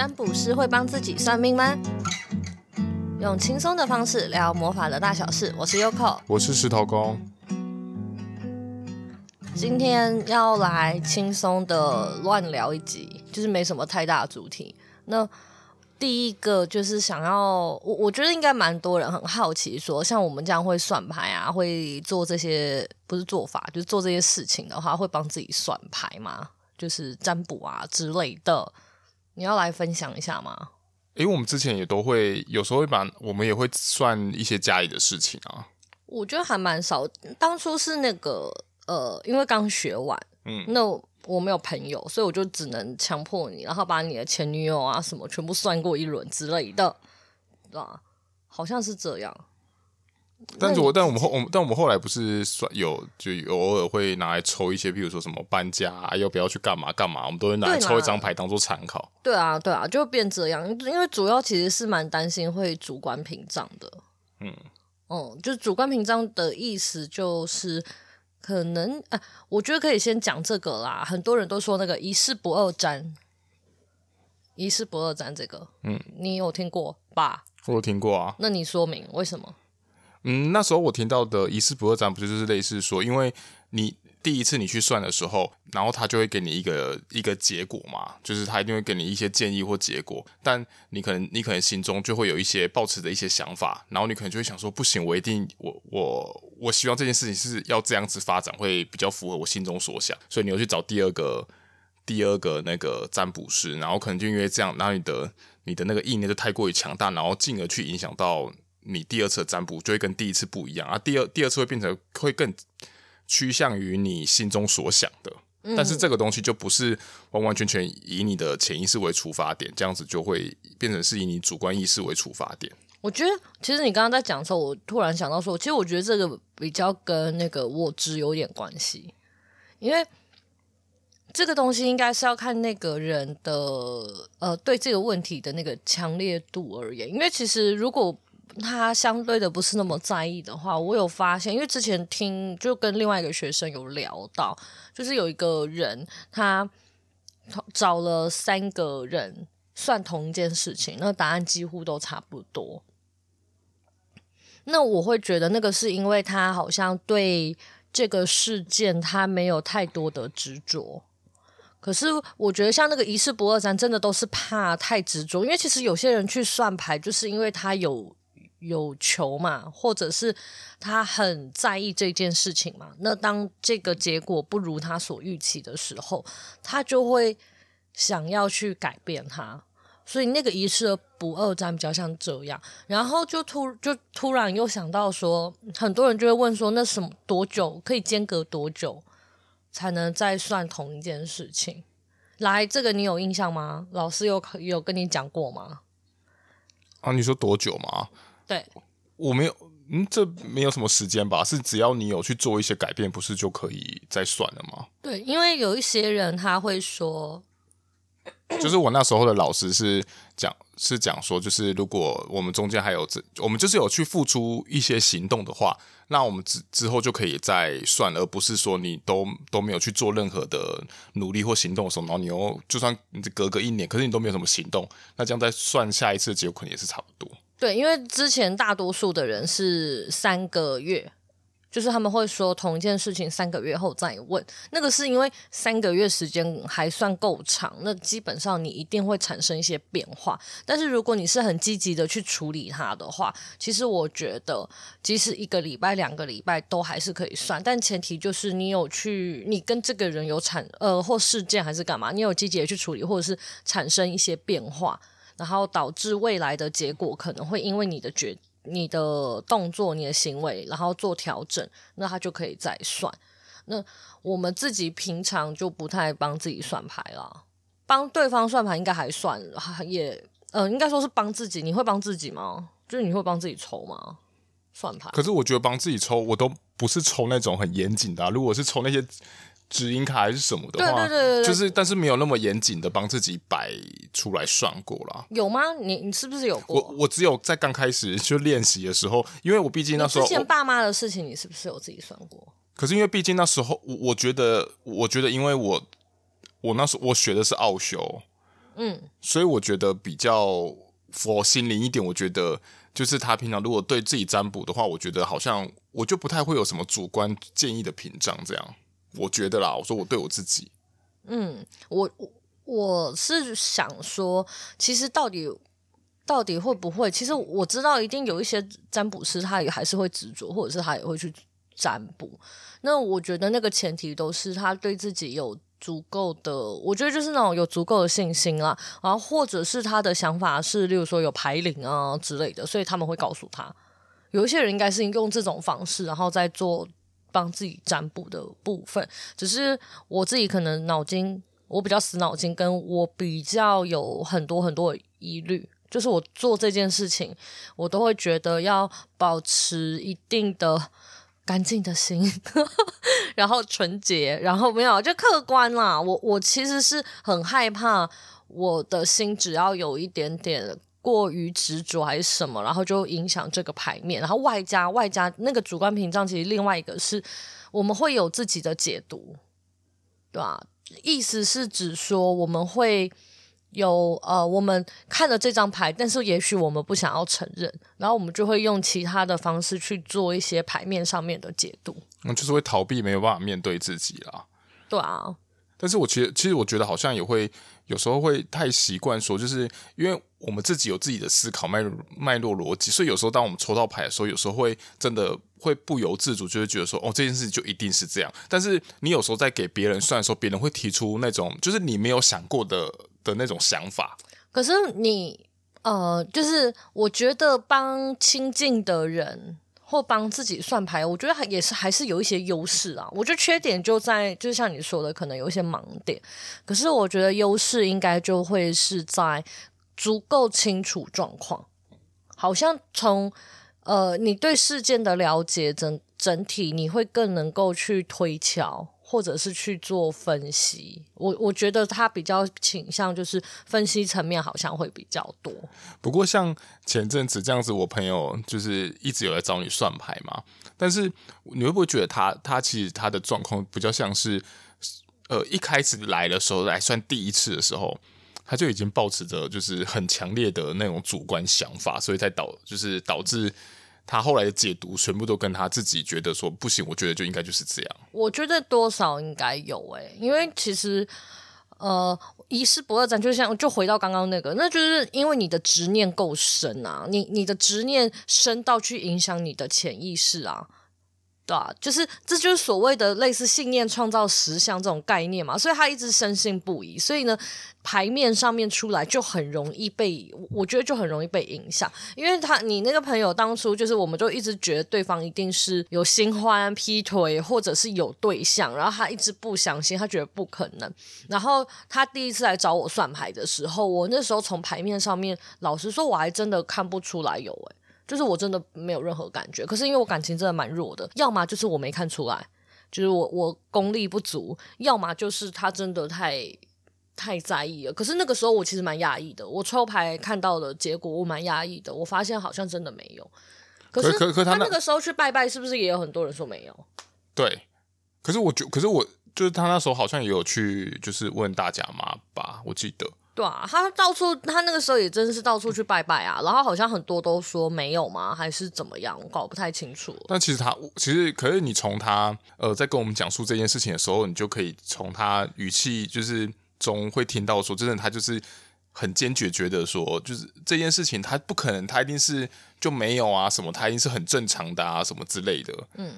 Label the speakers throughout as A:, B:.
A: 占卜师会帮自己算命吗？用轻松的方式聊魔法的大小事。我是 Yoko，
B: 我是石头公。
A: 今天要来轻松的乱聊一集，就是没什么太大的主题。那第一个就是想要，我我觉得应该蛮多人很好奇说，说像我们这样会算牌啊，会做这些不是做法，就是做这些事情的话，会帮自己算牌吗？就是占卜啊之类的，你要来分享一下吗？
B: 因为我们之前也都会，有时候会把我们也会算一些家里的事情啊。
A: 我觉得还蛮少，当初是那个呃，因为刚学完，嗯，那我没有朋友，所以我就只能强迫你，然后把你的前女友啊什么全部算过一轮之类的，对吧？好像是这样。
B: 但是我但我们后我们但我们后来不是算有就偶尔会拿来抽一些，比如说什么搬家啊，要不要去干嘛干嘛，我们都会拿来抽一张牌当做参考。
A: 对啊，对啊，就变这样，因为主要其实是蛮担心会主观屏障的。嗯，哦、嗯，就主观屏障的意思就是可能哎、啊，我觉得可以先讲这个啦。很多人都说那个一事不二占，一事不二占这个，嗯，你有听过吧？
B: 我有听过啊。
A: 那你说明为什么？
B: 嗯，那时候我听到的一次不二占，不就是类似说，因为你第一次你去算的时候，然后他就会给你一个一个结果嘛，就是他一定会给你一些建议或结果，但你可能你可能心中就会有一些抱持的一些想法，然后你可能就会想说，不行，我一定我我我希望这件事情是要这样子发展，会比较符合我心中所想，所以你又去找第二个第二个那个占卜师，然后可能就因为这样，然后你的你的那个意念就太过于强大，然后进而去影响到。你第二次的占卜就会跟第一次不一样啊，第二第二次会变成会更趋向于你心中所想的，嗯，但是这个东西就不是完完全全以你的潜意识为出发点，这样子就会变成是以你主观意识为出发点。
A: 我觉得其实你刚刚在讲的时候，我突然想到说，其实我觉得这个比较跟那个我知有点关系，因为这个东西应该是要看那个人的呃对这个问题的那个强烈度而言，因为其实如果他相对的不是那么在意的话，我有发现，因为之前听就跟另外一个学生有聊到，就是有一个人他找了三个人算同一件事情，那答案几乎都差不多。那我会觉得那个是因为他好像对这个事件他没有太多的执着，可是我觉得像那个一事不二三，真的都是怕太执着，因为其实有些人去算牌，就是因为他有。有求嘛，或者是他很在意这件事情嘛？那当这个结果不如他所预期的时候，他就会想要去改变它。所以那个一事不二战比较像这样。然后就突就突然又想到说，很多人就会问说，那什么多久可以间隔多久才能再算同一件事情？来，这个你有印象吗？老师有有跟你讲过吗？
B: 啊，你说多久吗？
A: 对，
B: 我没有，嗯，这没有什么时间吧？是只要你有去做一些改变，不是就可以再算了吗？
A: 对，因为有一些人他会说，
B: 就是我那时候的老师是讲，是讲说，就是如果我们中间还有这，我们就是有去付出一些行动的话，那我们之之后就可以再算，而不是说你都都没有去做任何的努力或行动的时候，然后你又就算你隔个一年，可是你都没有什么行动，那这样再算下一次的结果可能也是差不多。
A: 对，因为之前大多数的人是三个月，就是他们会说同一件事情三个月后再问，那个是因为三个月时间还算够长，那基本上你一定会产生一些变化。但是如果你是很积极的去处理它的话，其实我觉得即使一个礼拜、两个礼拜都还是可以算，但前提就是你有去，你跟这个人有产呃或事件还是干嘛，你有积极的去处理，或者是产生一些变化。然后导致未来的结果可能会因为你的决、你的动作、你的行为，然后做调整，那他就可以再算。那我们自己平常就不太帮自己算牌了，帮对方算牌应该还算，也呃，应该说是帮自己。你会帮自己吗？就是你会帮自己抽吗？算牌？
B: 可是我觉得帮自己抽，我都不是抽那种很严谨的。如果是抽那些。指引卡还是什么的话，
A: 对对对对，
B: 就是但是没有那么严谨的帮自己摆出来算过啦。
A: 有吗？你你是不是有过？
B: 我我只有在刚开始就练习的时候，因为我毕竟那时候之
A: 前爸妈的事情，你是不是有自己算过？
B: 可是因为毕竟那时候，我我觉得，我觉得，因为我我那时候我学的是奥修，
A: 嗯，
B: 所以我觉得比较佛心灵一点，我觉得就是他平常如果对自己占卜的话，我觉得好像我就不太会有什么主观建议的屏障这样。我觉得啦，我说我对我自己，
A: 嗯，我我是想说，其实到底到底会不会？其实我知道一定有一些占卜师，他也还是会执着，或者是他也会去占卜。那我觉得那个前提都是他对自己有足够的，我觉得就是那种有足够的信心啦，然后或者是他的想法是，例如说有牌灵啊之类的，所以他们会告诉他，有一些人应该是用这种方式，然后再做。帮自己占卜的部分，只是我自己可能脑筋我比较死脑筋，跟我比较有很多很多的疑虑，就是我做这件事情，我都会觉得要保持一定的干净的心，然后纯洁，然后没有就客观啦。我我其实是很害怕我的心只要有一点点。过于执着还是什么，然后就影响这个牌面，然后外加外加那个主观屏障，其实另外一个是我们会有自己的解读，对吧？意思是指说我们会有呃，我们看了这张牌，但是也许我们不想要承认，然后我们就会用其他的方式去做一些牌面上面的解读，
B: 嗯，就是会逃避，没有办法面对自己啦。
A: 对啊，
B: 但是我其实其实我觉得好像也会。有时候会太习惯说，就是因为我们自己有自己的思考脉脉络逻辑，所以有时候当我们抽到牌的时候，有时候会真的会不由自主，就会觉得说，哦，这件事就一定是这样。但是你有时候在给别人算的时候，别人会提出那种就是你没有想过的的那种想法。
A: 可是你呃，就是我觉得帮亲近的人。或帮自己算牌，我觉得还也是还是有一些优势啊。我觉得缺点就在，就像你说的，可能有一些盲点。可是我觉得优势应该就会是在足够清楚状况，好像从呃你对事件的了解整整体，你会更能够去推敲。或者是去做分析，我我觉得他比较倾向就是分析层面好像会比较多。
B: 不过像前阵子这样子，我朋友就是一直有来找你算牌嘛，但是你会不会觉得他他其实他的状况比较像是，呃，一开始来的时候来算第一次的时候，他就已经抱持着就是很强烈的那种主观想法，所以才导就是导致。他后来的解读全部都跟他自己觉得说不行，我觉得就应该就是这样。
A: 我觉得多少应该有诶、因为其实呃，一事不二展，就像就回到刚刚那个，那就是因为你的执念够深啊，你你的执念深到去影响你的潜意识啊。对啊，就是这就是所谓的类似信念创造实相这种概念嘛，所以他一直深信不疑，所以呢，牌面上面出来就很容易被，我觉得就很容易被影响，因为他你那个朋友当初就是，我们就一直觉得对方一定是有新欢、劈腿，或者是有对象，然后他一直不相信，他觉得不可能，然后他第一次来找我算牌的时候，我那时候从牌面上面，老实说，我还真的看不出来有诶。就是我真的没有任何感觉，可是因为我感情真的蛮弱的，要么就是我没看出来，就是我我功力不足，要么就是他真的太太在意了。可是那个时候我其实蛮压抑的，我抽牌看到的结果我蛮压抑的，我发现好像真的没有。可是可可他那个时候去拜拜，是不是也有很多人说没有？
B: 对，可是我觉，可是我就是他那时候好像也有去，就是问大家嘛吧，我记得。
A: 对啊，他到处，他那个时候也真是到处去拜拜啊，然后好像很多都说没有吗？还是怎么样？我搞不太清楚。
B: 但其实他，其实可是你从他呃在跟我们讲述这件事情的时候，你就可以从他语气就是中会听到说，真的他就是很坚决，觉得说就是这件事情他不可能，他一定是就没有啊什么，他一定是很正常的啊什么之类的。嗯，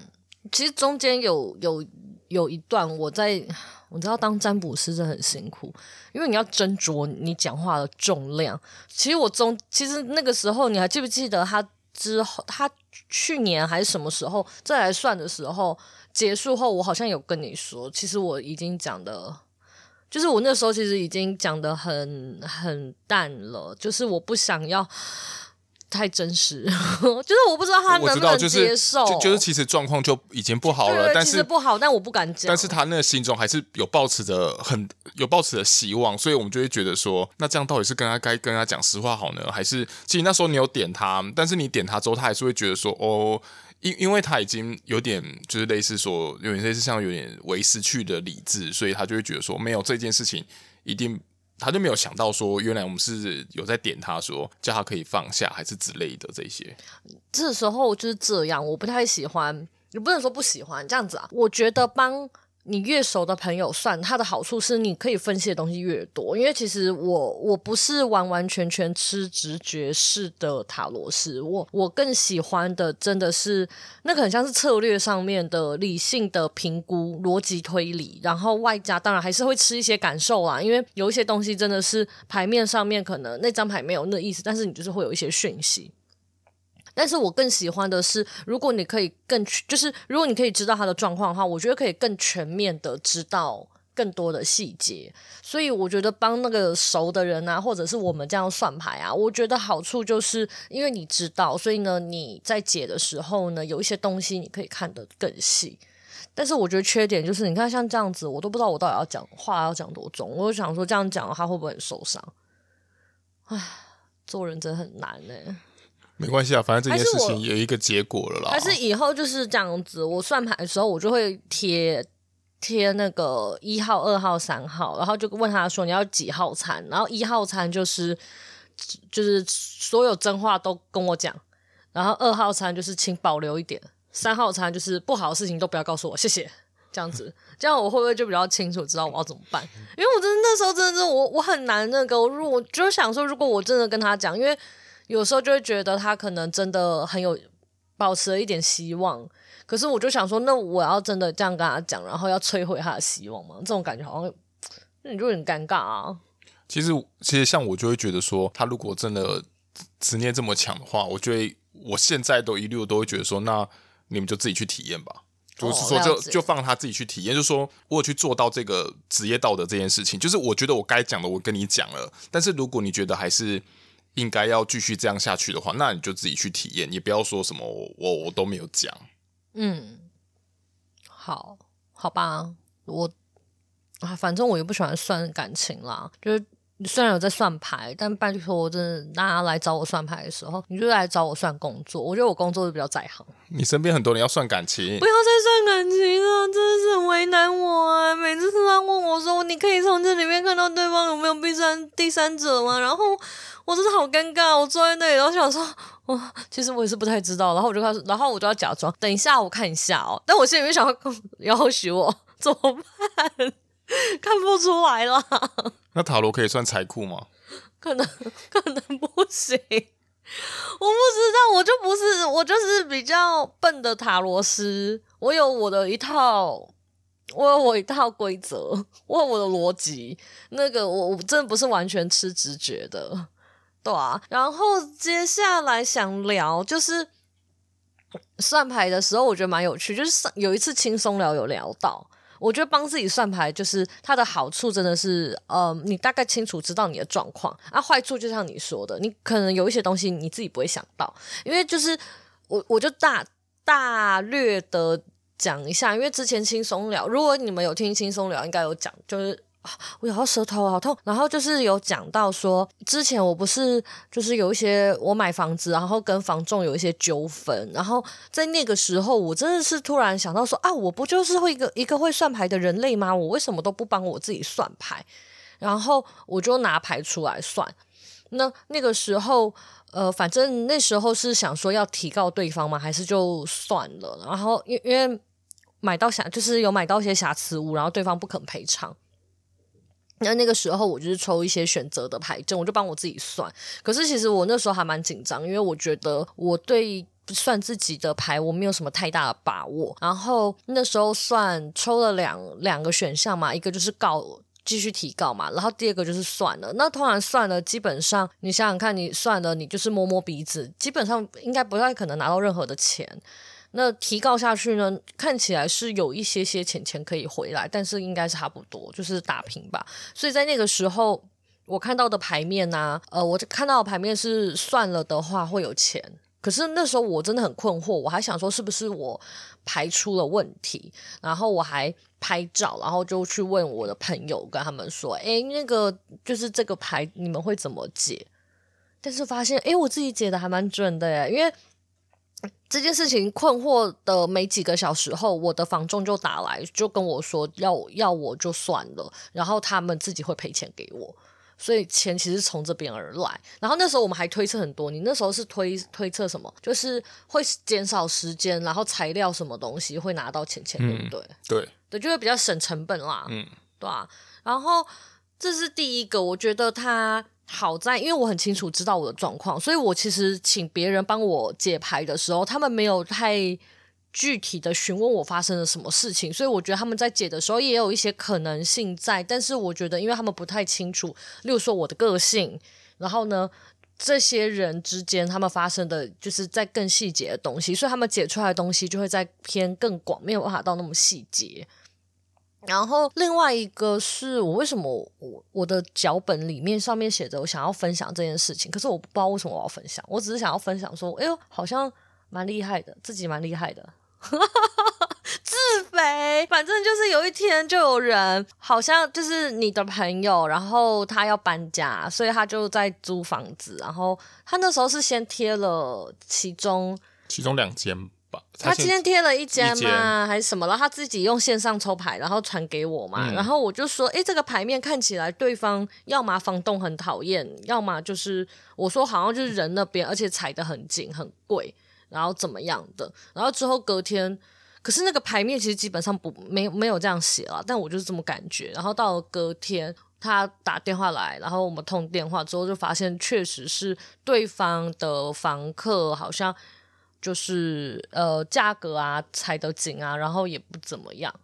A: 其实中间有有有一段我在。我知道当占卜师真的很辛苦，因为你要斟酌你讲话的重量。其实我中，其实那个时候你还记不记得他之后，他去年还是什么时候再来算的时候结束后，我好像有跟你说，其实我已经讲的，就是我那时候其实已经讲得很很淡了，就是我不想要。太真实，就是我不知道他能不能接受。
B: 就就是其实状况就已经不好了，但是
A: 不好，但我不敢讲。
B: 但是他那个心中还是有抱持着很有抱持的希望，所以我们就会觉得说，那这样到底是跟他该跟他讲实话好呢，还是其实那时候你有点他，但是你点他之后，他还是会觉得说，哦，因因为他已经有点就是类似说有点类似像有点为失去的理智，所以他就会觉得说，没有这件事情一定。他就没有想到说，原来我们是有在点他说叫他可以放下，还是之类的这些。
A: 这时候就是这样，我不太喜欢，你不能说不喜欢这样子啊。我觉得帮。你越熟的朋友算，它的好处是你可以分析的东西越多。因为其实我我不是完完全全吃直觉式的塔罗师，我我更喜欢的真的是那个很像是策略上面的理性的评估、逻辑推理，然后外加当然还是会吃一些感受啦。因为有一些东西真的是牌面上面可能那张牌没有那意思，但是你就是会有一些讯息。但是我更喜欢的是，如果你可以更就是，如果你可以知道他的状况的话，我觉得可以更全面的知道更多的细节。所以我觉得帮那个熟的人啊，或者是我们这样算牌啊，我觉得好处就是因为你知道，所以呢，你在解的时候呢，有一些东西你可以看得更细。但是我觉得缺点就是，你看像这样子，我都不知道我到底要讲话要讲多重。我就想说这样讲他会不会很受伤？唉，做人真的很难呢、
B: 没关系啊，反正这件事情有一个结果了啦。
A: 还是以后就是这样子，我算牌的时候，我就会贴贴那个一号、二号、三号，然后就问他说你要几号餐，然后一号餐就是就是所有真话都跟我讲，然后二号餐就是请保留一点，三号餐就是不好的事情都不要告诉我，谢谢。这样子，这样我会不会就比较清楚知道我要怎么办？因为我真的那时候真的是我我很难那个，如果我就想说，如果我真的跟他讲，因为。有时候就会觉得他可能真的很有保持了一点希望，可是我就想说，那我要真的这样跟他讲，然后要摧毁他的希望吗？这种感觉好像那你就很尴尬啊。
B: 其实，其实像我就会觉得说，他如果真的执念这么强的话，我觉得我现在都一律都会觉得说，那你们就自己去体验吧。就是说就，就就放他自己去体验。就是说我有去做到这个职业道德这件事情，就是我觉得我该讲的我跟你讲了，但是如果你觉得还是。应该要继续这样下去的话，那你就自己去体验，也不要说什么我我，我都没有讲。嗯，
A: 好，好吧，我啊，反正我也不喜欢算感情啦，就是。虽然有在算牌，但拜托，我真的大家来找我算牌的时候，你就来找我算工作。我觉得我工作是比较在行。
B: 你身边很多人要算感情，
A: 不要再算感情了，真的是很为难我啊！每次他问我说：“你可以从这里面看到对方有没有第三第三者吗？”然后我真的好尴尬，我坐在那里，然后想说：“我其实我也是不太知道。”然后我就开始，然后我就要假装，等一下我看一下哦。但我心里面想要，要许我怎么办？看不出来了。
B: 那塔罗可以算财库吗？
A: 可能可能不行，我不知道，我就不是，我就是比较笨的塔罗师。我有我的一套，我有我一套规则，我有我的逻辑。那个我我真的不是完全吃直觉的，对啊。然后接下来想聊就是算牌的时候，我觉得蛮有趣，就是上有一次轻松聊有聊到。我觉得帮自己算牌，就是它的好处真的是，呃，你大概清楚知道你的状况啊。坏处就像你说的，你可能有一些东西你自己不会想到，因为就是我我就大大略的讲一下，因为之前轻松聊，如果你们有听轻松聊，应该有讲，就是。我咬到舌头好痛，然后就是有讲到说，之前我不是就是有一些我买房子，然后跟房仲有一些纠纷，然后在那个时候，我真的是突然想到说啊，我不就是会一个一个会算牌的人类吗？我为什么都不帮我自己算牌？然后我就拿牌出来算。那那个时候，呃，反正那时候是想说要提告对方吗？还是就算了？然后因因为买到瑕，就是有买到一些瑕疵物，然后对方不肯赔偿。那那个时候我就是抽一些选择的牌阵，我就帮我自己算。可是其实我那时候还蛮紧张，因为我觉得我对算自己的牌我没有什么太大的把握。然后那时候算抽了两两个选项嘛，一个就是告继续提告嘛，然后第二个就是算了。那突然算了，基本上你想想看，你算了，你就是摸摸鼻子，基本上应该不太可能拿到任何的钱。那提告下去呢？看起来是有一些些钱钱可以回来，但是应该是差不多，就是打平吧。所以在那个时候，我看到的牌面呢、呃，我看到牌面是算了的话会有钱。可是那时候我真的很困惑，我还想说是不是我牌出了问题，然后我还拍照，然后就去问我的朋友，跟他们说：“哎，那个就是这个牌，你们会怎么解？”但是发现，哎，我自己解的还蛮准的耶，因为。这件事情困惑的没几个小时后，我的房仲就打来，就跟我说要要我就算了，然后他们自己会赔钱给我。所以钱其实从这边而来。然后那时候我们还推测很多，你那时候是推推测什么？就是会减少时间，然后材料什么东西会拿到钱钱，对不对？
B: 嗯、对
A: 对，就会比较省成本啦。
B: 嗯，
A: 对啊。然后这是第一个，我觉得他好在，因为我很清楚知道我的状况，所以我其实请别人帮我解牌的时候，他们没有太。具体的询问我发生了什么事情，所以我觉得他们在解的时候也有一些可能性在，但是我觉得因为他们不太清楚，例如说我的个性，然后呢，这些人之间他们发生的就是在更细节的东西，所以他们解出来的东西就会在偏更广，没有办法到那么细节。然后另外一个是我为什么我我的脚本里面上面写着我想要分享这件事情，可是我不知道为什么我要分享，我只是想要分享说，哎呦，好像蛮厉害的，自己蛮厉害的。自肥，反正就是有一天就有人，好像就是你的朋友，然后他要搬家，所以他就在租房子，然后他那时候是先贴了其中
B: 其中两间吧，
A: 他，他今天贴了一间吗？还是什么？然后他自己用线上抽牌，然后传给我嘛，嗯、然后我就说，诶，这个牌面看起来对方要么房东很讨厌，要么就是我说好像就是人那边，而且踩得很紧，很贵。然后怎么样的？然后之后隔天，可是那个牌面其实基本上不没没有这样写了，但我就是这么感觉。然后到了隔天，他打电话来，然后我们通电话之后，就发现确实是对方的房客，好像就是呃价格啊踩得紧啊，然后也不怎么样，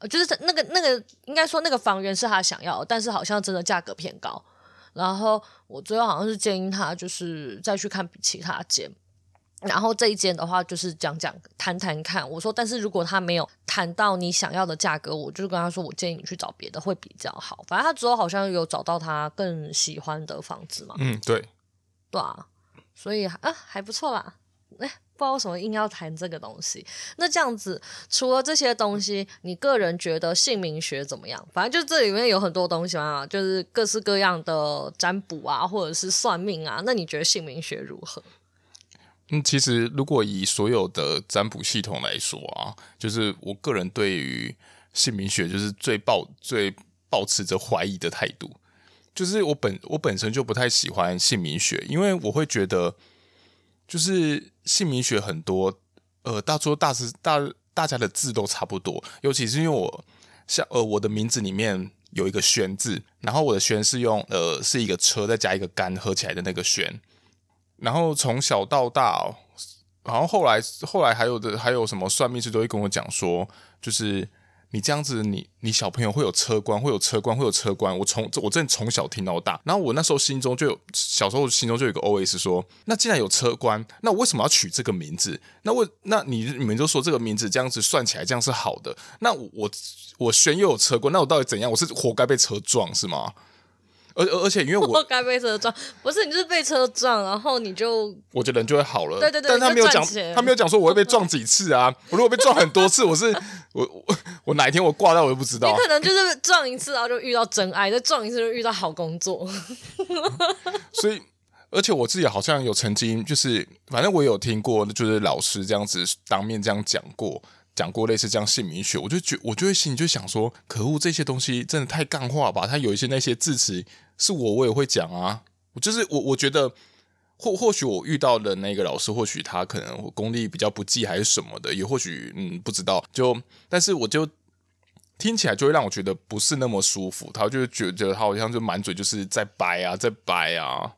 A: 呃就是那个那个应该说那个房源是他想要的，但是好像真的价格偏高。然后我最后好像是建议他就是再去看其他间。然后这一间的话，就是讲讲谈谈看。我说，但是如果他没有谈到你想要的价格，我就跟他说，我建议你去找别的会比较好。反正他之后好像有找到他更喜欢的房子嘛。
B: 嗯，对，
A: 对啊，所以啊还不错啦。哎，不知道为什么硬要谈这个东西。那这样子，除了这些东西，你个人觉得姓名学怎么样？反正就这里面有很多东西嘛，就是各式各样的占卜啊，或者是算命啊。那你觉得姓名学如何？
B: 嗯，其实如果以所有的占卜系统来说啊，就是我个人对于姓名学就是最抱最抱持着怀疑的态度。就是我本我本身就不太喜欢姓名学，因为我会觉得，就是姓名学很多呃，大多大是大大家的字都差不多，尤其是因为我像呃我的名字里面有一个轩字，然后我的轩是用呃是一个车再加一个干合起来的那个轩。然后从小到大，哦，然后后来后来还有的还有什么算命师都会跟我讲说，就是你这样子你，你小朋友会有车关，会有车关，会有车关。我从我真的从小听到大，然后我那时候心中就有小时候心中就有一个 OS 说，那既然有车关，那我为什么要取这个名字？那为那你你们就说这个名字这样子算起来这样是好的，那我我我轩又有车关，那我到底怎样？我是活该被车撞是吗？而而且因为 我
A: 该被车撞，不是你就是被车撞，然后你就 我
B: 觉得人就会好了。
A: 对对对，
B: 但他没有讲，他没有讲说我会被撞几次啊。我如果被撞很多次，我是 我我我哪一天我挂掉我都不知道。
A: 你可能就是撞一次，然后就遇到真爱；再撞一次就遇到好工作。
B: 所以，而且我自己好像有曾经就是，反正我有听过，就是老师这样子当面这样讲过。讲过类似这样姓名学，我就觉我就会心里就想说，可恶，这些东西真的太干话吧？他有一些那些字词是我我也会讲啊，就是我我觉得或或许我遇到的那个老师，或许他可能我功力比较不济还是什么的，也或许嗯不知道，就但是我就听起来就会让我觉得不是那么舒服，他就觉得他好像就满嘴就是在掰啊在掰啊，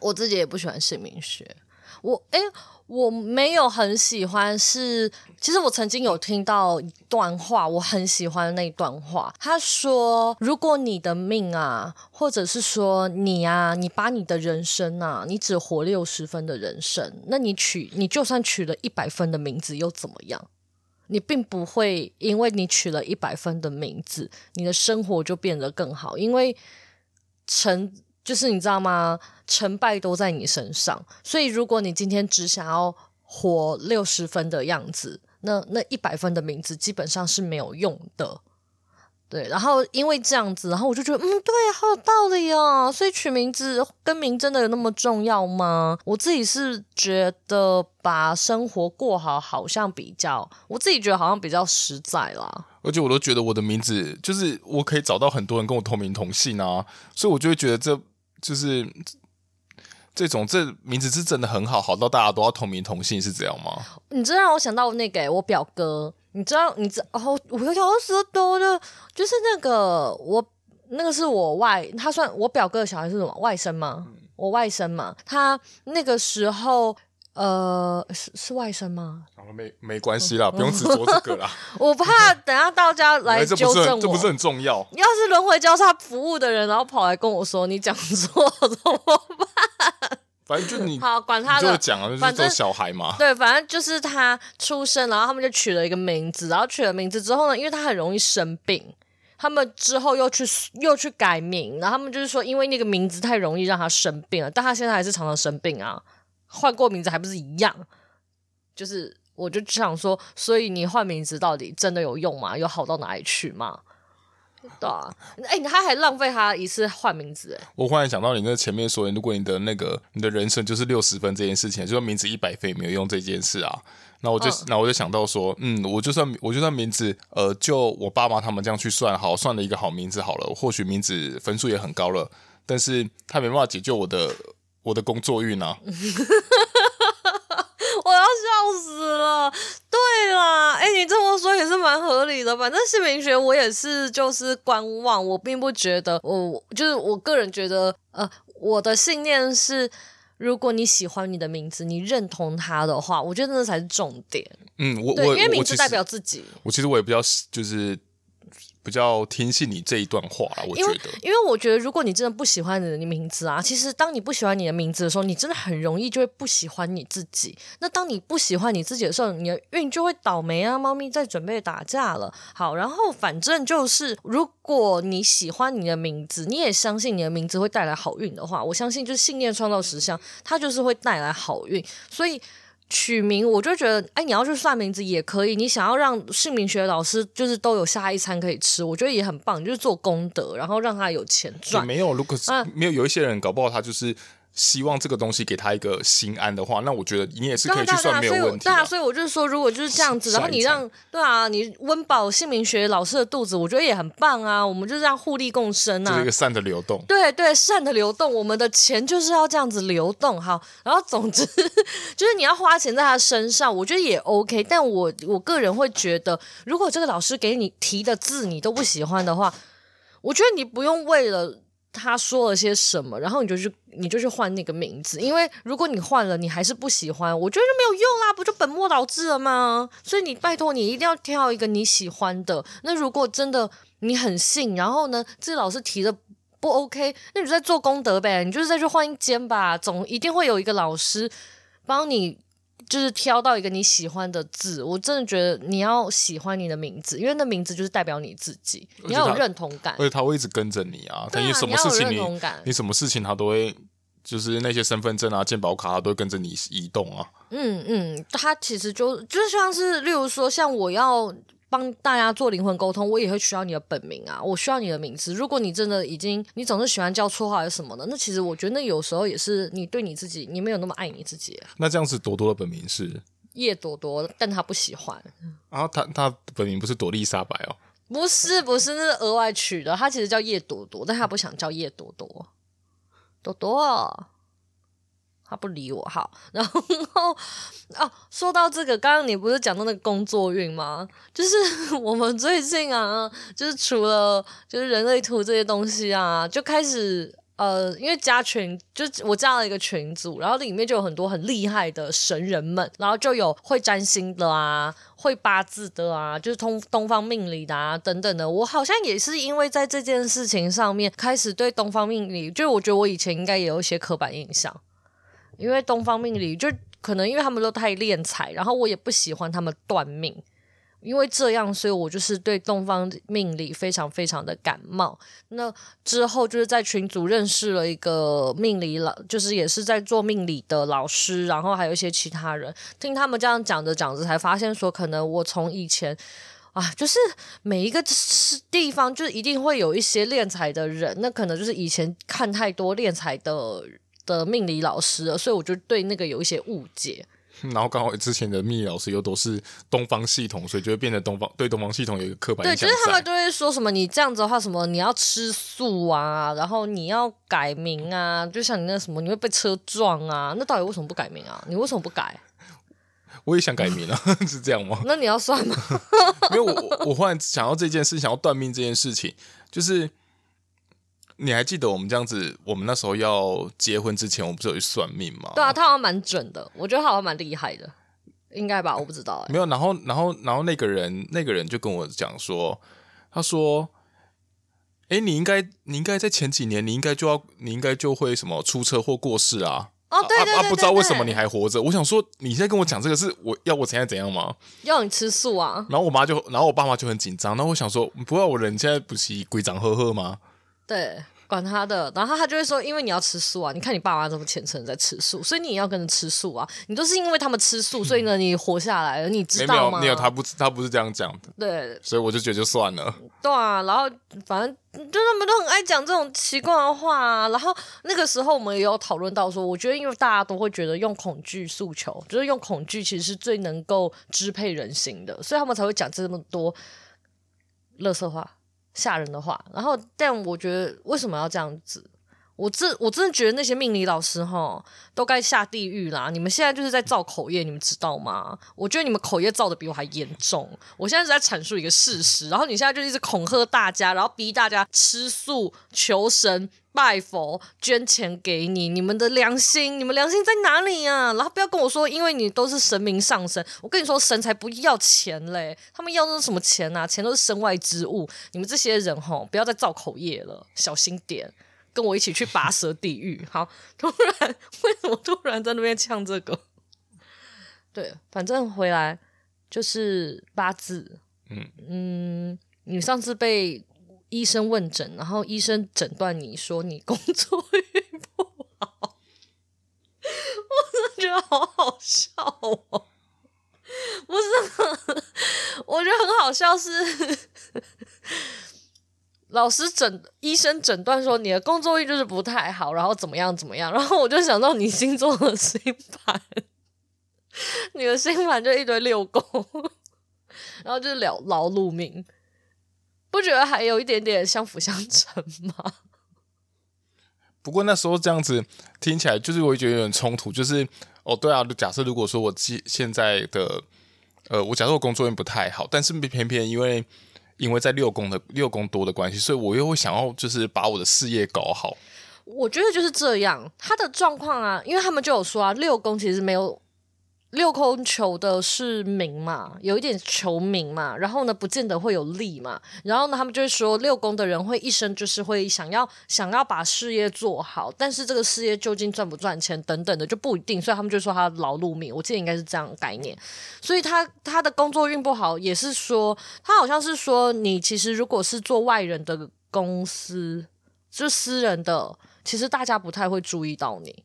A: 我自己也不喜欢姓名学。我诶，我没有很喜欢是，其实我曾经有听到一段话，我很喜欢那段话。他说：“如果你的命啊，或者是说你啊，你把你的人生啊，你只活六十分的人生，那你取你就算取了一百分的名字又怎么样？你并不会因为你取了一百分的名字，你的生活就变得更好，因为成。”就是你知道吗？成败都在你身上，所以如果你今天只想要活六十分的样子，那那一百分的名字基本上是没有用的。对，然后因为这样子，然后我就觉得，嗯，对，好有道理哦。所以取名字跟名真的有那么重要吗？我自己是觉得把生活过好，好像比较，我自己觉得好像比较实在啦。
B: 而且我都觉得我的名字就是我可以找到很多人跟我同名同姓啊，所以我就会觉得这就是这种这名字是真的很好，好到大家都要同名同姓，是这样吗？
A: 你这让我想到那个、欸、我表哥，你知道，你知哦，我有时候多的，就是那个我那个是我外，他算我表哥的小孩是什么外甥吗？嗯、我外甥嘛，他那个时候。呃，是是外甥吗？
B: 没没关系啦，不用执着这个啦。
A: 我怕等下到家来纠正我，
B: 这不是很重要。
A: 要是轮回交叉服务的人，然后跑来跟我说你讲错 怎么办？
B: 反正就你
A: 好管他的，就
B: 讲啊，就是做小孩嘛。
A: 对，反正就是他出生，然后他们就取了一个名字，然后取了名字之后呢，因为他很容易生病，他们之后又去又去改名，然后他们就是说，因为那个名字太容易让他生病了，但他现在还是常常生病啊。换过名字还不是一样？就是，我就只想说，所以你换名字到底真的有用吗？有好到哪里去吗？对啊，哎、欸，他还浪费他一次换名字，哎。
B: 我忽然想到你那前面说，如果你的那个你的人生就是六十分这件事情，就说名字一百分也没有用这件事啊。那我就那、嗯、我就想到说，嗯，我就算我就算名字，呃，就我爸妈他们这样去算，好算了一个好名字好了，或许名字分数也很高了，但是他没办法解救我的。我的工作运啊！
A: 我要笑死了。对啦，哎、欸，你这么说也是蛮合理的。反正姓名学我也是，就是观望。我并不觉得，我就是我个人觉得，呃，我的信念是，如果你喜欢你的名字，你认同它的话，我觉得那才是重点。
B: 嗯，我我
A: 因为名字代表自己。
B: 我其实我也比较就是。比较听信你这一段话，我觉得，
A: 因为我觉得，如果你真的不喜欢你的名字啊，其实当你不喜欢你的名字的时候，你真的很容易就会不喜欢你自己。那当你不喜欢你自己的时候，你的运就会倒霉啊！猫咪在准备打架了。好，然后反正就是，如果你喜欢你的名字，你也相信你的名字会带来好运的话，我相信就是信念创造实相，它就是会带来好运。所以。取名，我就觉得，哎，你要去算名字也可以。你想要让姓名学老师就是都有下一餐可以吃，我觉得也很棒，就是做功德，然后让他有钱赚。
B: 没有，如果是、啊、没有，有一些人搞不好他就是。希望这个东西给他一个心安的话，那我觉得你也是可以去算没有问题。
A: 对啊，所以我就是说，如果就是这样子，然后你让对啊，你温饱姓名学老师的肚子，我觉得也很棒啊。我们就这样互利共生啊，
B: 这是一个善的流动。
A: 对对，善的流动，我们的钱就是要这样子流动。好，然后总之 就是你要花钱在他身上，我觉得也 OK。但我我个人会觉得，如果这个老师给你提的字你都不喜欢的话，我觉得你不用为了。他说了些什么，然后你就去，你就去换那个名字，因为如果你换了，你还是不喜欢，我觉得就没有用啦，不就本末倒置了吗？所以你拜托你一定要挑一个你喜欢的。那如果真的你很信，然后呢，这老师提的不 OK，那你就在做功德呗，你就是再去换一间吧，总一定会有一个老师帮你。就是挑到一个你喜欢的字，我真的觉得你要喜欢你的名字，因为那名字就是代表你自己，你要有认同感，
B: 而且他会一直跟着你啊。等于、啊、什么事情你你，你什么事情他都会，就是那些身份证啊、健保卡，他都会跟着你移动啊。
A: 嗯嗯，他其实就就像是，例如说，像我要。帮大家做灵魂沟通，我也会需要你的本名啊，我需要你的名字。如果你真的已经，你总是喜欢叫绰号还是什么的，那其实我觉得那有时候也是你对你自己，你没有那么爱你自己。
B: 那这样子，朵朵的本名是
A: 叶朵朵，但她不喜欢。
B: 然后她她本名不是朵丽莎白哦？
A: 不是不是，那是额外取的。她其实叫叶朵朵，但她不想叫叶朵朵。朵朵。他不理我，好，然后哦，说到这个，刚刚你不是讲到那个工作运吗？就是 我们最近啊，就是除了就是人类图这些东西啊，就开始呃，因为加群，就我加了一个群组，然后里面就有很多很厉害的神人们，然后就有会占星的啊，会八字的啊，就是通东方命理的啊等等的。我好像也是因为在这件事情上面开始对东方命理，就我觉得我以前应该也有一些刻板印象。因为东方命理就可能因为他们都太敛财，然后我也不喜欢他们断命，因为这样，所以我就是对东方命理非常非常的感冒。那之后就是在群组认识了一个命理老，就是也是在做命理的老师，然后还有一些其他人，听他们这样讲着讲着，才发现说，可能我从以前啊，就是每一个地方就是一定会有一些敛财的人，那可能就是以前看太多敛财的。的命理老师了，所以我就对那个有一些误解。
B: 然后刚好之前的命理老师又都是东方系统，所以就会变得东方对东方系统有一个刻板印象。
A: 对，就是他们都会说什么你这样子的话，什么你要吃素啊，然后你要改名啊，就像你那什么你会被车撞啊，那到底为什么不改名啊？你为什么不改？
B: 我也想改名啊，是这样吗？
A: 那你要算吗？
B: 因为我我忽然想到这件事，想要断命这件事情，就是。你还记得我们这样子？我们那时候要结婚之前，我们不是有去算命吗？
A: 对啊，他好像蛮准的，我觉得他好像蛮厉害的，应该吧？我不知道、欸。
B: 没有，然后，然后，然后那个人，那个人就跟我讲说，他说：“哎、欸，你应该，你应该在前几年，你应该就要，你应该就会什么出车祸过世啊？
A: 哦，对对对，对，对，
B: 啊，不知道为什么你还活着。我想说，你现在跟我讲这个是我要我现在怎样吗？
A: 要你吃素啊？
B: 然后我妈就，然后我爸妈就很紧张。然后我想说，不要我人现在不是规长呵呵吗？
A: 对。管他的，然后他就会说，因为你要吃素啊，你看你爸妈这么虔诚在吃素，所以你也要跟着吃素啊。你都是因为他们吃素，所以呢，你活下来了，你知道吗？
B: 没有，没有，他不，他不是这样讲的。
A: 对，
B: 所以我就觉得就算了。
A: 对啊，然后反正就他们都很爱讲这种奇怪的话啊。然后那个时候我们也有讨论到说，我觉得因为大家都会觉得用恐惧诉求，就是用恐惧其实是最能够支配人心的，所以他们才会讲这么多乐色话。吓人的话，然后，但我觉得为什么要这样子？我真我真的觉得那些命理老师哈都该下地狱啦！你们现在就是在造口业，你们知道吗？我觉得你们口业造的比我还严重。我现在是在阐述一个事实，然后你现在就一直恐吓大家，然后逼大家吃素、求神、拜佛、捐钱给你。你们的良心，你们良心在哪里啊？然后不要跟我说，因为你都是神明上身。我跟你说，神才不要钱嘞！他们要的是什么钱啊？钱都是身外之物。你们这些人吼，不要再造口业了，小心点。跟我一起去拔舌地狱。好，突然 为什么突然在那边呛这个？对，反正回来就是八字。嗯嗯，你上次被医生问诊，然后医生诊断你说你工作运不好，我真的觉得好好笑哦。不是，我觉得很好笑是。老师诊医生诊断说你的工作运就是不太好，然后怎么样怎么样，然后我就想到你星座的星盘，你的星盘就一堆六宫，然后就是劳劳碌命，不觉得还有一点点相辅相成吗？
B: 不过那时候这样子听起来，就是我会觉得有点冲突，就是哦，对啊，假设如果说我现现在的，呃，我假设我工作运不太好，但是偏偏因为。因为在六宫的六宫多的关系，所以我又会想要就是把我的事业搞好。
A: 我觉得就是这样，他的状况啊，因为他们就有说啊，六宫其实没有。六空求的是名嘛，有一点求名嘛，然后呢，不见得会有利嘛，然后呢，他们就会说六宫的人会一生就是会想要想要把事业做好，但是这个事业究竟赚不赚钱等等的就不一定，所以他们就说他劳碌命，我记得应该是这样概念，所以他他的工作运不好，也是说他好像是说你其实如果是做外人的公司，就私人的，其实大家不太会注意到你。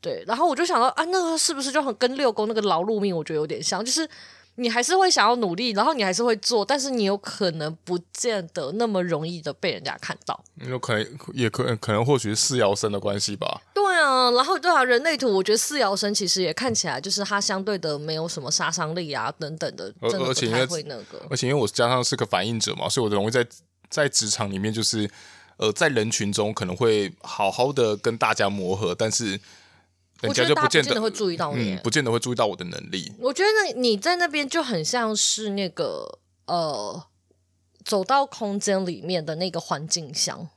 A: 对，然后我就想到啊，那个是不是就很跟六宫那个劳碌命，我觉得有点像，就是你还是会想要努力，然后你还是会做，但是你有可能不见得那么容易的被人家看到。
B: 有可能，也可能，可能或许是四爻生的关系吧。
A: 对啊，然后对啊，人类图，我觉得四爻生其实也看起来就是它相对的没有什么杀伤力啊等等的，真的不太会那个。
B: 而且因为我加上是个反应者嘛，所以我容易在在职场里面就是呃在人群中可能会好好的跟大家磨合，但是。人家就不见得会注意到你，嗯，不见得会注意到我的能力。
A: 我觉得你在那边就很像是那个呃，走到空间里面的那个环境香。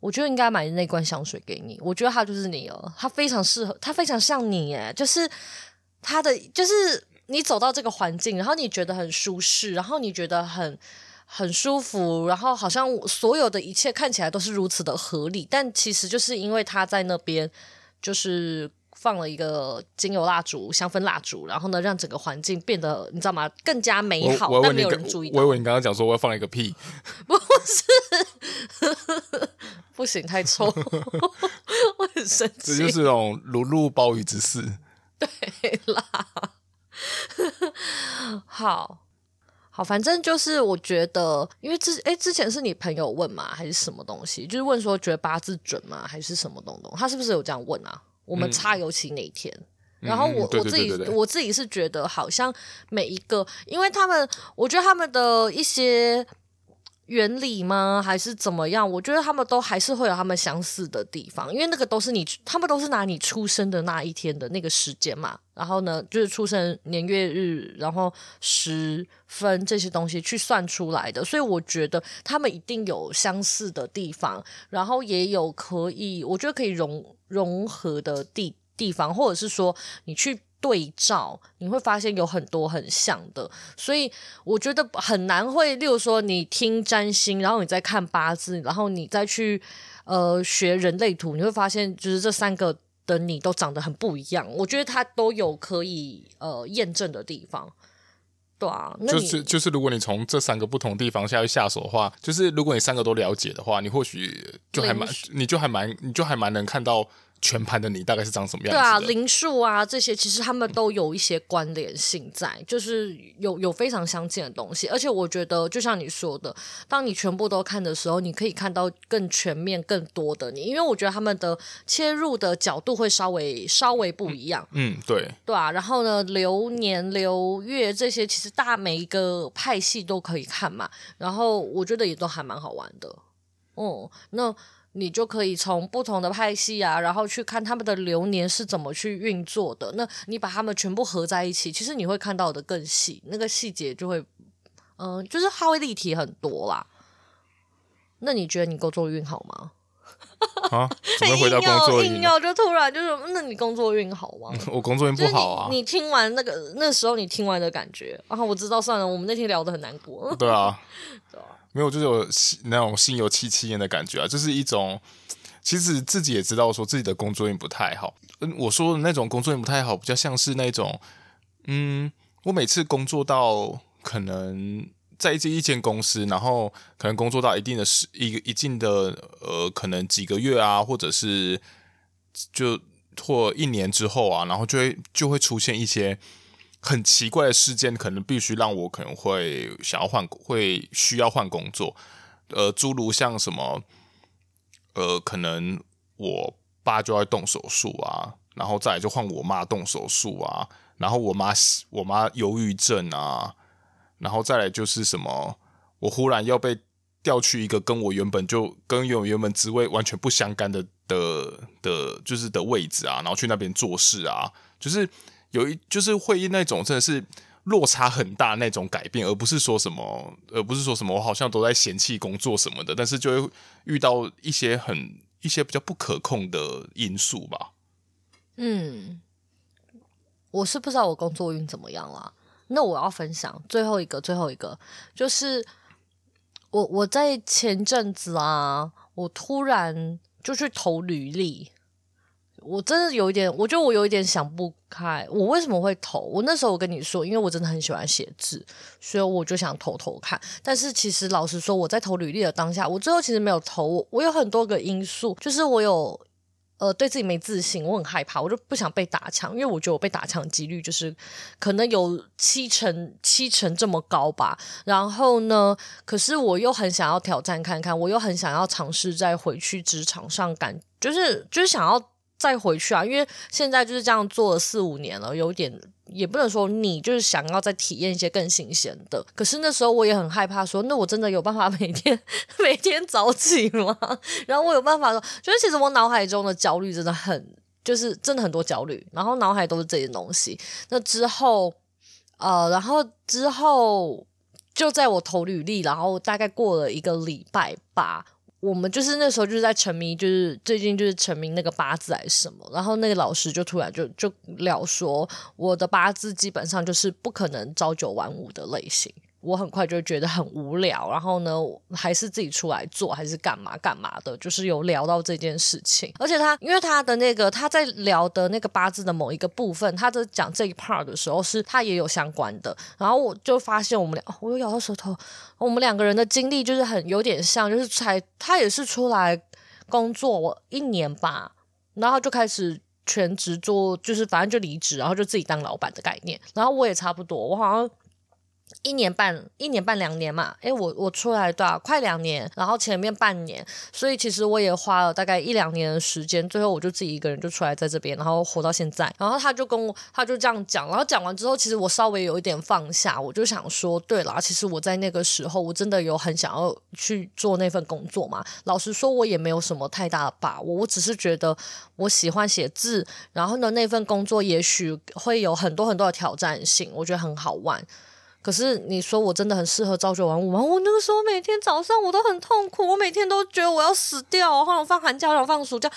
A: 我觉得应该买那罐香水给你，我觉得它就是你哦，它非常适合，它非常像你，耶，就是它的，就是你走到这个环境，然后你觉得很舒适，然后你觉得很很舒服，然后好像所有的一切看起来都是如此的合理，但其实就是因为他在那边。就是放了一个精油蜡烛、香氛蜡烛，然后呢，让整个环境变得你知道吗？更加美好。但没有人注意到。
B: 我以为你刚刚讲说我要放一个屁，
A: 不是，不行，太臭，我很生气。
B: 这就是那种如入鲍鱼之肆。
A: 对啦，好好，反正就是我觉得，因为之哎之前是你朋友问嘛，还是什么东西？就是问说觉得八字准吗？还是什么东东？他是不是有这样问啊？我们差尤其那一天，然后我我自己我自己是觉得，好像每一个，因为他们，我觉得他们的一些。原理吗？还是怎么样？我觉得他们都还是会有他们相似的地方，因为那个都是你，他们都是拿你出生的那一天的那个时间嘛。然后呢，就是出生年月日，然后时分这些东西去算出来的。所以我觉得他们一定有相似的地方，然后也有可以，我觉得可以融融合的地地方，或者是说你去。对照你会发现有很多很像的，所以我觉得很难会。例如说，你听占星，然后你再看八字，然后你再去呃学人类图，你会发现就是这三个的你都长得很不一样。我觉得它都有可以呃验证的地方，对啊。
B: 就是就是，如果你从这三个不同地方下去下手的话，就是如果你三个都了解的话，你或许就还蛮，你就还蛮，你就还蛮能看到。全盘的你大概是长什么样子？对
A: 啊，灵数啊这些，其实他们都有一些关联性在，就是有有非常相近的东西。而且我觉得，就像你说的，当你全部都看的时候，你可以看到更全面、更多的你。因为我觉得他们的切入的角度会稍微稍微不一样。
B: 嗯，对，
A: 对啊。然后呢，流年流月这些，其实大每一个派系都可以看嘛。然后我觉得也都还蛮好玩的。哦、嗯，那。你就可以从不同的派系啊，然后去看他们的流年是怎么去运作的。那你把他们全部合在一起，其实你会看到的更细，那个细节就会，嗯、呃，就是它会立体很多啦。那你觉得你工作运好吗？
B: 啊？怎么回到工作运？
A: 硬要就突然就是，那你工作运好吗？
B: 我工作运不好啊。
A: 你，你听完那个那时候你听完的感觉，然后我知道算了，我们那天聊的很难过。
B: 对啊。对啊。没有，就是有那种心有戚戚焉的感觉啊，就是一种，其实自己也知道说自己的工作运不太好。嗯，我说的那种工作运不太好，比较像是那种，嗯，我每次工作到可能在这一间公司，然后可能工作到一定的时一个一定的呃，可能几个月啊，或者是就或一年之后啊，然后就会就会出现一些。很奇怪的事件，可能必须让我可能会想要换，会需要换工作。呃，诸如像什么，呃，可能我爸就要动手术啊，然后再来就换我妈动手术啊，然后我妈我妈忧郁症啊，然后再来就是什么，我忽然要被调去一个跟我原本就跟原原本职位完全不相干的的的，就是的位置啊，然后去那边做事啊，就是。有一就是会那种真的是落差很大那种改变，而不是说什么，而不是说什么我好像都在嫌弃工作什么的，但是就会遇到一些很一些比较不可控的因素吧。
A: 嗯，我是不知道我工作运怎么样啦。那我要分享最后一个，最后一个就是我我在前阵子啊，我突然就去投履历。我真的有一点，我觉得我有一点想不开，我为什么会投？我那时候我跟你说，因为我真的很喜欢写字，所以我就想投投看。但是其实老实说，我在投履历的当下，我最后其实没有投。我有很多个因素，就是我有呃对自己没自信，我很害怕，我就不想被打枪，因为我觉得我被打枪几率就是可能有七成七成这么高吧。然后呢，可是我又很想要挑战看看，我又很想要尝试再回去职场上感，就是就是想要。再回去啊，因为现在就是这样做了四五年了，有点也不能说你，就是想要再体验一些更新鲜的。可是那时候我也很害怕说，那我真的有办法每天 每天早起吗？然后我有办法说，就是其实我脑海中的焦虑真的很，就是真的很多焦虑，然后脑海都是这些东西。那之后，呃，然后之后就在我投履历，然后大概过了一个礼拜吧。我们就是那时候就是在沉迷，就是最近就是沉迷那个八字还是什么，然后那个老师就突然就就聊说，我的八字基本上就是不可能朝九晚五的类型。我很快就觉得很无聊，然后呢，还是自己出来做，还是干嘛干嘛的，就是有聊到这件事情。而且他，因为他的那个他在聊的那个八字的某一个部分，他在讲这一 part 的时候，是他也有相关的。然后我就发现我们俩，我又咬到舌头。我们两个人的经历就是很有点像，就是才他也是出来工作我一年吧，然后就开始全职做，就是反正就离职，然后就自己当老板的概念。然后我也差不多，我好像。一年半，一年半两年嘛，诶，我我出来对啊？快两年，然后前面半年，所以其实我也花了大概一两年的时间，最后我就自己一个人就出来在这边，然后活到现在。然后他就跟我，他就这样讲，然后讲完之后，其实我稍微有一点放下，我就想说，对啦，其实我在那个时候，我真的有很想要去做那份工作嘛。老实说，我也没有什么太大的把握，我只是觉得我喜欢写字，然后呢，那份工作也许会有很多很多的挑战性，我觉得很好玩。可是你说我真的很适合朝九晚五吗？我那个时候每天早上我都很痛苦，我每天都觉得我要死掉，好想放寒假，好想放暑假。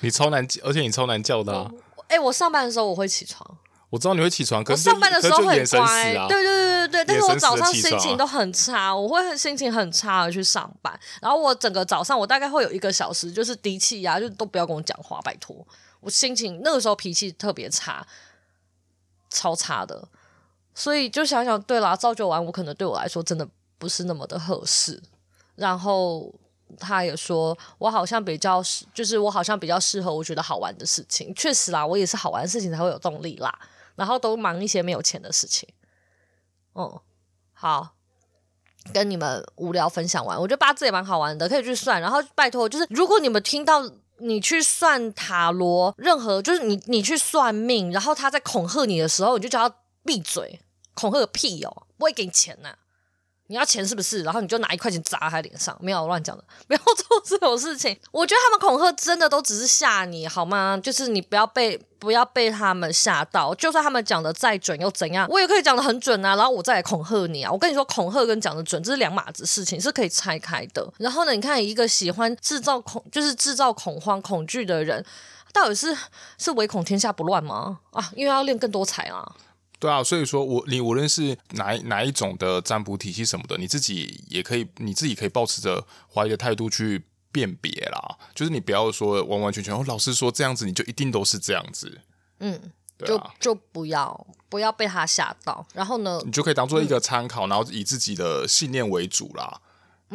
B: 你超难，而且你超难叫的啊！
A: 哎、欸，我上班的时候我会起床，
B: 我知道你会起床，可是
A: 我上班的时候很乖，
B: 啊、
A: 对对对对对。但是我早上心情都很差，我会心情很差的去上班。然后我整个早上我大概会有一个小时就是低气压，就都不要跟我讲话，拜托。我心情那个时候脾气特别差，超差的。所以就想想，对啦，朝九晚五可能对我来说真的不是那么的合适。然后他也说，我好像比较适，就是我好像比较适合我觉得好玩的事情。确实啦，我也是好玩的事情才会有动力啦。然后都忙一些没有钱的事情。嗯，好，跟你们无聊分享完，我觉得八字也蛮好玩的，可以去算。然后拜托，就是如果你们听到你去算塔罗，任何就是你你去算命，然后他在恐吓你的时候，你就叫他闭嘴。恐吓个屁哦！不会给你钱呐、你要钱是不是？然后你就拿一块钱砸他脸上，没有乱讲的，不要做这种事情。我觉得他们恐吓真的都只是吓你，好吗？就是你不要被不要被他们吓到，就算他们讲的再准又怎样？我也可以讲的很准啊，然后我再来恐吓你啊！我跟你说，恐吓跟讲的准这是两码子事情，是可以拆开的。然后呢，你看一个喜欢制造恐，就是制造恐慌、恐惧的人，到底是是唯恐天下不乱吗？啊，因为要练更多财啊！
B: 对啊，所以说我你无论是哪哪一种的占卜体系什么的，你自己也可以，你自己可以抱持着怀疑的态度去辨别啦。就是你不要说完完全全，哦，老师说这样子，你就一定都是这样子。
A: 嗯，对啊，就就不要不要被他吓到。然后呢，
B: 你就可以当做一个参考，嗯，然后以自己的信念为主啦。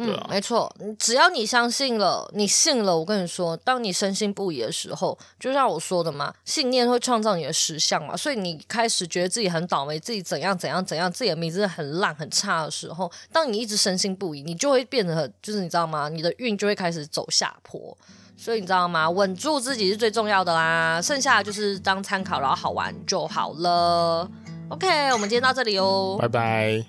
A: 嗯，没错，只要你相信了，你信了，我跟你说，当你深信不疑的时候，就像我说的嘛，信念会创造你的实相嘛。所以你开始觉得自己很倒霉，自己怎样怎样怎样，自己的名字很烂很差的时候，当你一直深信不疑，你就会变得就是你知道吗？你的运就会开始走下坡。所以你知道吗？稳住自己是最重要的啦，剩下的就是当参考，然后好玩就好了。OK，我们今天到这里哦，
B: 拜拜。